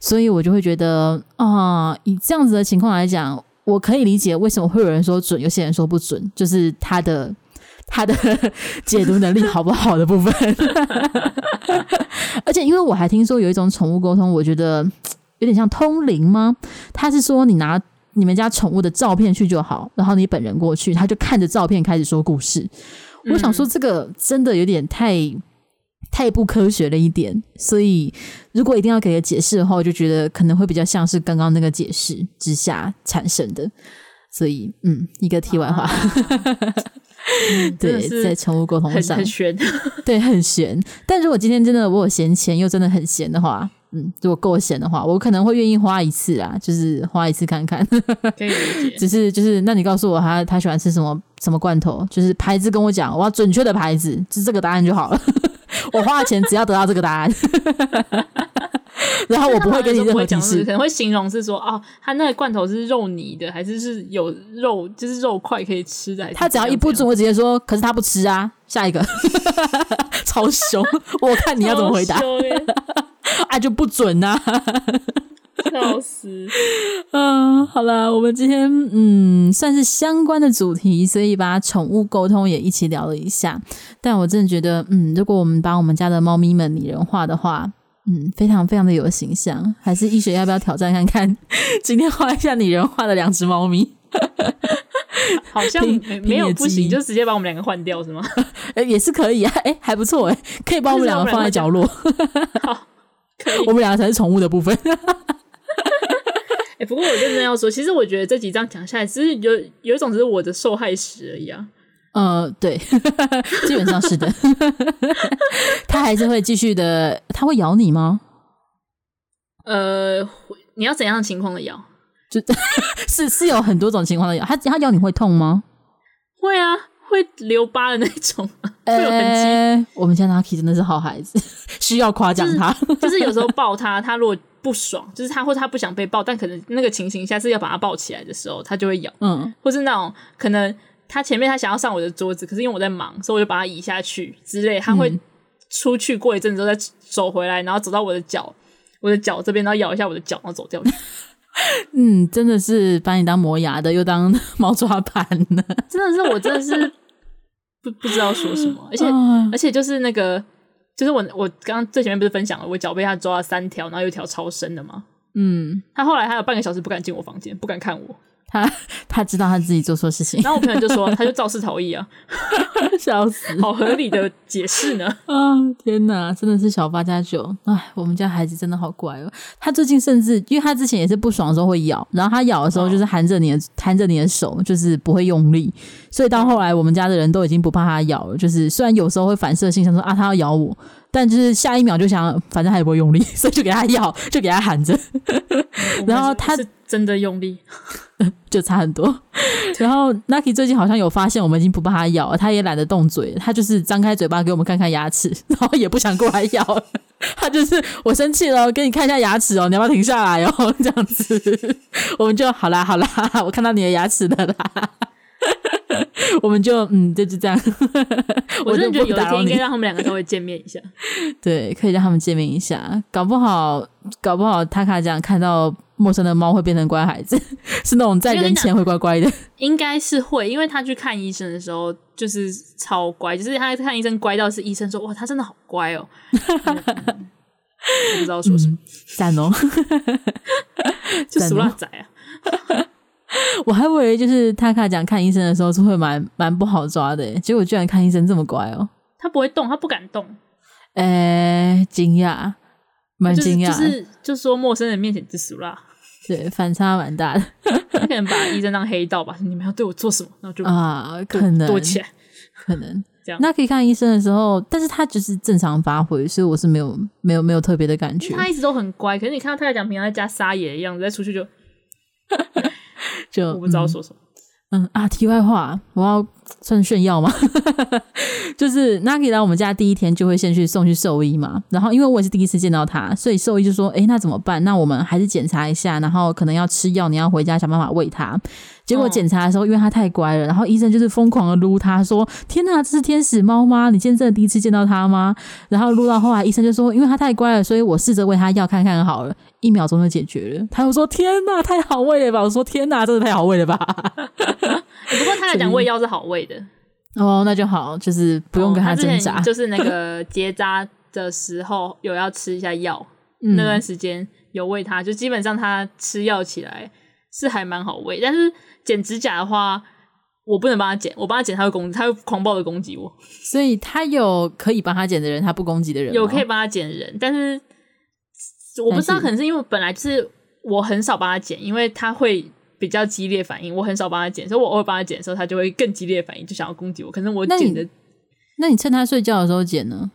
S2: 所以我就会觉得啊，以这样子的情况来讲。我可以理解为什么会有人说准，有些人说不准，就是他的他的 解读能力好不好的部分。而且，因为我还听说有一种宠物沟通，我觉得有点像通灵吗？他是说你拿你们家宠物的照片去就好，然后你本人过去，他就看着照片开始说故事。我想说，这个真的有点太。太不科学了一点，所以如果一定要给个解释的话，我就觉得可能会比较像是刚刚那个解释之下产生的。所以，嗯，一个题外话，啊嗯、对，在宠物沟通上
S1: 很玄，
S2: 对，很玄。但如果今天真的我有闲钱，又真的很闲的话，嗯，如果够闲的话，我可能会愿意花一次啊，就是花一次看看。可以理解。只是就是，那你告诉我他他喜欢吃什么什么罐头，就是牌子跟我讲，我要准确的牌子，就这个答案就好了。我花了钱，只要得到这个答案，然后我不会跟你任何提示，
S1: 可能会形容是说，哦，他那个罐头是肉泥的，还是是有肉，就是肉块可以吃的。
S2: 他只要一不准，我直接说，可是他不吃啊。下一个，超凶，我看你要怎么回答，啊，就不准啊。
S1: 笑死！
S2: 嗯，好了，我们今天嗯算是相关的主题，所以把宠物沟通也一起聊了一下。但我真的觉得，嗯，如果我们把我们家的猫咪们拟人化的话，嗯，非常非常的有形象。还是医学要不要挑战看看？今天画一下拟人化的两只猫咪，
S1: 好像没有不行，就直接把我们两个换掉是吗？
S2: 哎，也是可以啊，哎，还不错哎，可以把我们两个放在角落。
S1: 好，可以，
S2: 我们两个才是宠物的部分。
S1: 欸、不过我认真要说，其实我觉得这几章讲下来，只是有有一种只是我的受害史而已啊。
S2: 呃，对，基本上是的。他还是会继续的，他会咬你吗？
S1: 呃，你要怎样的情况的咬？
S2: 就 是是有很多种情况的咬。他他咬你会痛吗？
S1: 会啊，会留疤的那种，会有痕迹。
S2: 欸、我们家 Naki 真的是好孩子，需要夸奖他。
S1: 就是，就是有时候抱他，他如果。不爽，就是他或者他不想被抱，但可能那个情形下是要把他抱起来的时候，他就会咬。
S2: 嗯，
S1: 或是那种可能他前面他想要上我的桌子，可是因为我在忙，所以我就把他移下去之类。他会出去过一阵之后再走回来，然后走到我的脚，我的脚这边，然后咬一下我的脚，然后走掉。
S2: 嗯，真的是把你当磨牙的，又当猫抓板的，
S1: 真的是我真的是不不知道说什么，而且、
S2: 嗯、
S1: 而且就是那个。就是我，我刚刚最前面不是分享了，我脚被他抓了三条，然后有一条超深的吗？
S2: 嗯，
S1: 他后来还有半个小时不敢进我房间，不敢看我。
S2: 他他知道他自己做错事情，
S1: 然后我朋友就说，他就肇事逃逸啊，
S2: 笑死，
S1: 好合理的解释呢。
S2: 啊，天哪，真的是小八加九，哎，我们家孩子真的好乖哦。他最近甚至，因为他之前也是不爽的时候会咬，然后他咬的时候就是含着你的，含着你的手，就是不会用力，所以到后来我们家的人都已经不怕他咬了。就是虽然有时候会反射性想说啊，他要咬我。但就是下一秒就想，反正他也不会用力，所以就给他咬，就给他喊着。然后他
S1: 是真的用力，
S2: 就差很多。然后 Nucky 最近好像有发现，我们已经不怕他咬了，他也懒得动嘴，他就是张开嘴巴给我们看看牙齿，然后也不想过来咬了。他就是我生气了，给你看一下牙齿哦，你要不要停下来哦？这样子，我们就好啦好啦，我看到你的牙齿了啦。我们就嗯，就是这样。
S1: 我真的觉得有一天应该让他们两个稍微见面一下。
S2: 对，可以让他们见面一下。搞不好，搞不好，他卡这样看到陌生的猫会变成乖孩子，是那种在人前会乖乖的。
S1: 应该是会，因为他去看医生的时候就是超乖，就是他看医生乖到是医生说哇，他真的好乖哦。我不知道说什么，
S2: 赞、嗯、哦，
S1: 就俗辣仔啊。
S2: 我还以为就是塔卡讲看医生的时候是会蛮蛮不好抓的，结果居然看医生这么乖哦。
S1: 他不会动，他不敢动。
S2: 诶、欸，惊讶，蛮惊讶。
S1: 就是就是说陌生人面前就俗辣，
S2: 对，反差蛮大的。
S1: 他可能把医生当黑道吧？你们要对我做什么？然后就
S2: 啊，可能
S1: 躲起来，
S2: 可能
S1: 这样。
S2: 那可以看医生的时候，但是他就是正常发挥，所以我是没有没有没有特别的感觉。
S1: 他一直都很乖，可是你看到他在讲平常在家撒野的样子，再出去就。
S2: 就
S1: 我不知道说什么。
S2: 嗯，嗯啊，题外话，我要算炫耀吗？就是 Naki 来我们家第一天就会先去送去兽医嘛，然后因为我也是第一次见到他，所以兽医就说：“诶，那怎么办？那我们还是检查一下，然后可能要吃药，你要回家想办法喂他。”结果检查的时候，因为它太乖了，然后医生就是疯狂的撸它，说：“天哪，这是天使猫吗？你今天真的第一次见到它吗？”然后撸到后来，医生就说：“因为它太乖了，所以我试着喂它药看看好了，一秒钟就解决了。”他又说：“天哪，太好喂了吧！”我说：“天哪，真的太好喂了吧！”
S1: 不过他来讲喂药是好喂的
S2: 哦，那就好，就是不用跟他挣扎。
S1: 哦、就是那个结扎的时候有要吃一下药，嗯、那段时间有喂他，就基本上他吃药起来是还蛮好喂，但是。剪指甲的话，我不能帮他剪，我帮他剪他会攻，他会狂暴的攻击我。
S2: 所以他有可以帮他剪的人，他不攻击的人，
S1: 有可以帮他剪的人，但是我不知道，可能是因为本来就是我很少帮他剪，因为他会比较激烈反应，我很少帮他剪，所以我偶尔帮他剪的时候，他就会更激烈反应，就想要攻击我。可能我剪的，
S2: 那你趁他睡觉的时候剪呢？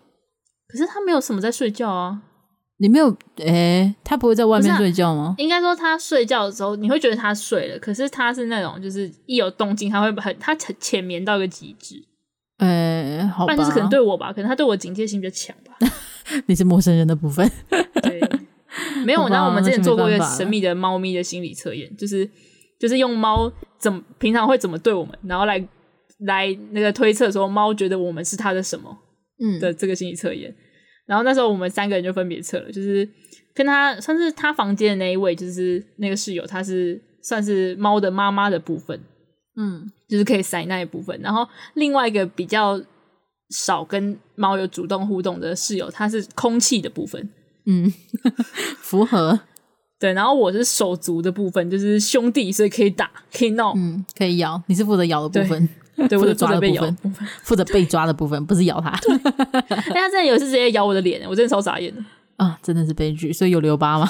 S1: 可是他没有什么在睡觉啊。
S2: 你没有诶、欸，他不会在外面睡觉吗？
S1: 应该说他睡觉的时候，你会觉得他睡了，可是他是那种就是一有动静，他会很他浅浅眠到一个极致。
S2: 诶、欸，好吧，
S1: 但是可能对我吧，可能他对我警戒心比较强吧。
S2: 你是陌生人的部分，
S1: 对，没有。然后我们之前做过一个神秘的猫咪的心理测验，就是就是用猫怎么平常会怎么对我们，然后来来那个推测说猫觉得我们是它的什么，嗯的这个心理测验。然后那时候我们三个人就分别测了，就是跟他算是他房间的那一位，就是那个室友，他是算是猫的妈妈的部分，嗯，就是可以塞那一部分。然后另外一个比较少跟猫有主动互动的室友，他是空气的部分，嗯，
S2: 符合。
S1: 对，然后我是手足的部分，就是兄弟，所以可以打，可以闹，
S2: 嗯，可以咬。你是负责咬的部分。
S1: 对，负责抓的
S2: 部分，负责被抓的部分，不是咬他。
S1: 但他真的有一次直接咬我的脸，我真的超傻眼的
S2: 啊！真的是悲剧，所以有留疤吗？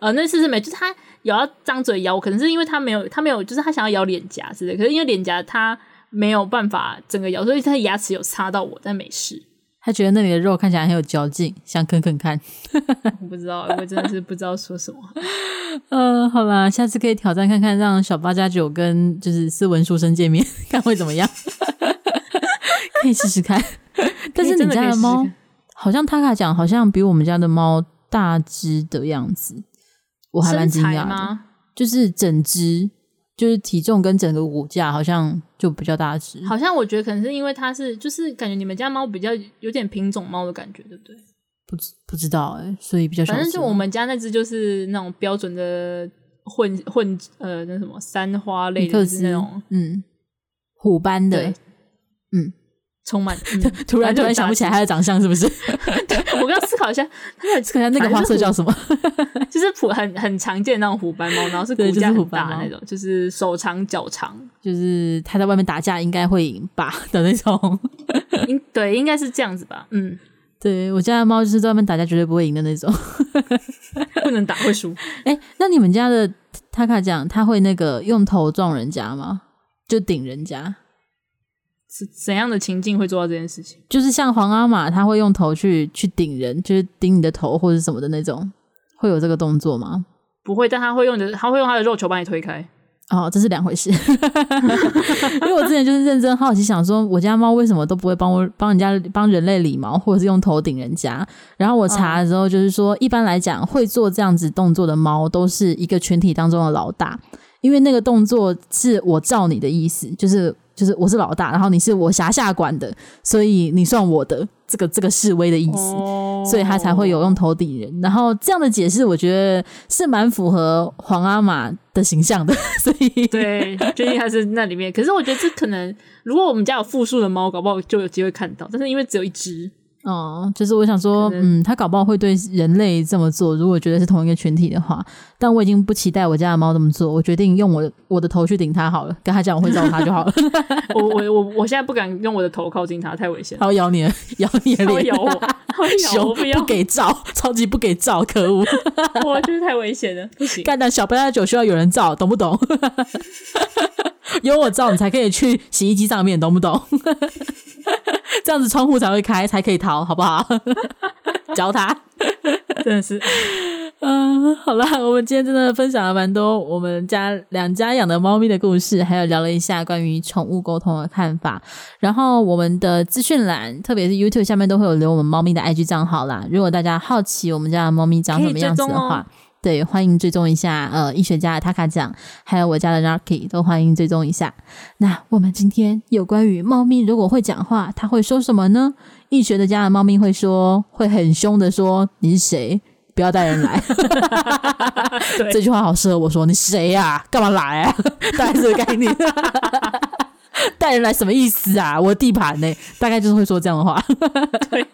S1: 呃，那次是没，就是他有要张嘴咬我，可能是因为他没有，他没有，就是他想要咬脸颊之类，可是因为脸颊他没有办法整个咬，所以他的牙齿有擦到我，但没事。
S2: 他觉得那里的肉看起来很有嚼劲，想啃啃看。
S1: 我 不知道，我真的是不知道说什么。
S2: 嗯、呃，好啦，下次可以挑战看看，让小八加九跟就是斯文书生见面，看会怎么样。可以试试看。但是你家的猫，好像塔卡讲，好像比我们家的猫大只的样子，我还蛮惊讶的。就是整只，就是体重跟整个骨架好像就比较大只。
S1: 好像我觉得可能是因为它是，就是感觉你们家猫比较有点品种猫的感觉，对不对？
S2: 不知不知道哎、欸，所以比较小。
S1: 反正就我们家那只就是那种标准的混混呃那什么三花类的是那种
S2: 嗯虎斑的，嗯。
S1: 充满、嗯，
S2: 突然突然想不起来它的长相是不是？
S1: 对，我刚思考一下，看
S2: 看那个花色叫什么？
S1: 就是普很很常见的那种虎斑猫，然后是骨架很大的那种，就是，就是手长脚长，
S2: 就是它在外面打架应该会赢吧的那种。
S1: 应对，应该是这样子吧。嗯，
S2: 对我家的猫就是在外面打架绝对不会赢的那种，
S1: 不能打会输。
S2: 哎、欸，那你们家的塔卡酱，他会那个用头撞人家吗？就顶人家？
S1: 是怎样的情境会做到这件事情？
S2: 就是像皇阿玛，他会用头去去顶人，就是顶你的头或者什么的那种，会有这个动作吗？
S1: 不会，但他会用的，他会用他的肉球把你推开。
S2: 哦，这是两回事。因为我之前就是认真好奇，想说我家猫为什么都不会帮我帮人家帮人类理毛，或者是用头顶人家。然后我查的时候，就是说、嗯、一般来讲会做这样子动作的猫，都是一个群体当中的老大，因为那个动作是我照你的意思，就是。就是我是老大，然后你是我辖下管的，所以你算我的这个这个示威的意思，哦，所以他才会有用头顶人。然后这样的解释，我觉得是蛮符合皇阿玛的形象的。所以
S1: 对，最近还是那里面。可是我觉得这可能，如果我们家有复数的猫，搞不好就有机会看到。但是因为只有一只。
S2: 哦，就是我想说，嗯，他搞不好会对人类这么做。如果觉得是同一个群体的话，但我已经不期待我家的猫这么做。我决定用我我的头去顶它好了，跟他讲我会照它就好了。
S1: 我我我我现在不敢用我的头靠近它，太危险。
S2: 它会咬你，咬你的脸，
S1: 会咬我，它会咬我，不要，
S2: 不给照，超级不给照，可恶！
S1: 我就是太危险了，不行。
S2: 干的小白的酒需要有人照，懂不懂？有我照，你才可以去洗衣机上面，懂不懂？这样子窗户才会开，才可以逃，好不好？教他，
S1: 真的是，
S2: 嗯，好啦，我们今天真的分享了蛮多我们家两家养的猫咪的故事，还有聊了一下关于宠物沟通的看法。然后我们的资讯栏，特别是 YouTube 下面都会有留我们猫咪的 IG 账号啦。如果大家好奇我们家的猫咪长什么样子的话，对，欢迎追踪一下，呃，医学家的塔卡酱，还有我家的 Narky 都欢迎追踪一下。那我们今天有关于猫咪如果会讲话，它会说什么呢？医学的家的猫咪会说，会很凶的说：“你是谁？不要带人来。”这句话好适合我说：“你谁呀、啊？干嘛来啊？” 大概这个概念。带人来什么意思啊？我的地盘呢？大概就是会说这样的话。对。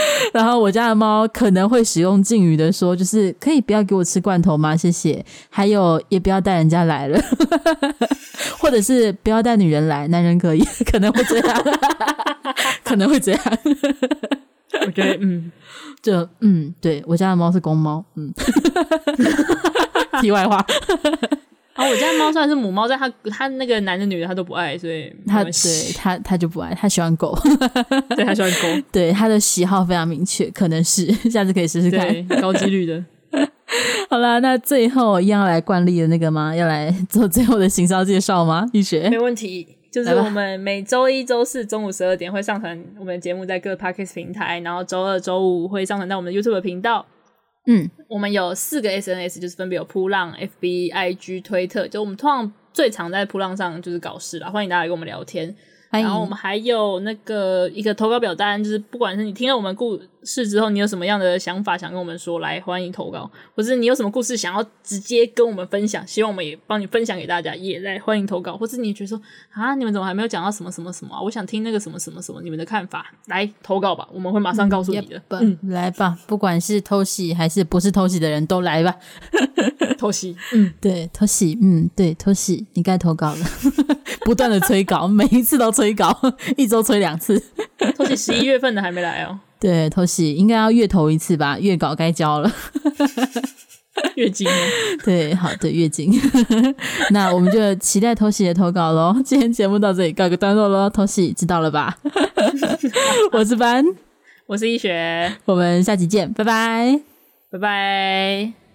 S2: 然后我家的猫可能会使用敬语的说，就是可以不要给我吃罐头吗？谢谢。还有也不要带人家来了，或者是不要带女人来，男人可以，可能会这样，可能会这样。
S1: 我觉得，嗯，
S2: 就嗯，对，我家的猫是公猫，嗯。题外话。
S1: 然后我家猫虽然是母猫，但它它那个男的女的它都不爱，所以
S2: 它对它它就不爱，它喜欢狗，
S1: 对它喜欢狗，
S2: 对它的喜好非常明确，可能是下次可以试试看，
S1: 高几率的。
S2: 好啦，那最后一样来惯例的那个吗？要来做最后的行销介绍吗？玉雪
S1: 没问题，就是我们每周一、周四中午十二点会上传我们的节目在各 Podcast 平台，然后周二、周五会上传到我们的 YouTube 频道。
S2: 嗯，我
S1: 们有四个 SNS，就是分别有扑浪、FB、IG、推特，就我们通常最常在扑浪上就是搞事啦，欢迎大家来跟我们聊天。然后我们还有那个一个投稿表单，就是不管是你听了我们故事之后，你有什么样的想法想跟我们说，来欢迎投稿，或是你有什么故事想要直接跟我们分享，希望我们也帮你分享给大家，也来欢迎投稿。或是你觉得说啊，你们怎么还没有讲到什么什么什么啊？我想听那个什么什么什么，你们的看法，来投稿吧，我们会马上告诉你的。
S2: 嗯，来吧，不管是偷袭还是不是偷袭的人都来吧。
S1: 偷袭，
S2: 嗯，对，偷袭，嗯，对，偷袭，你该投稿了。不断的催稿，每一次都催稿，一周催两次。
S1: 偷袭十一月份的还没来哦。
S2: 对，偷袭应该要月头一次吧，月稿该交了。
S1: 月经。
S2: 对，好的，月经。那我们就期待偷袭的投稿喽。今天节目到这里告个段落喽，偷袭知道了吧？我是班，
S1: 我是医学，
S2: 我们下期见，拜拜，
S1: 拜拜。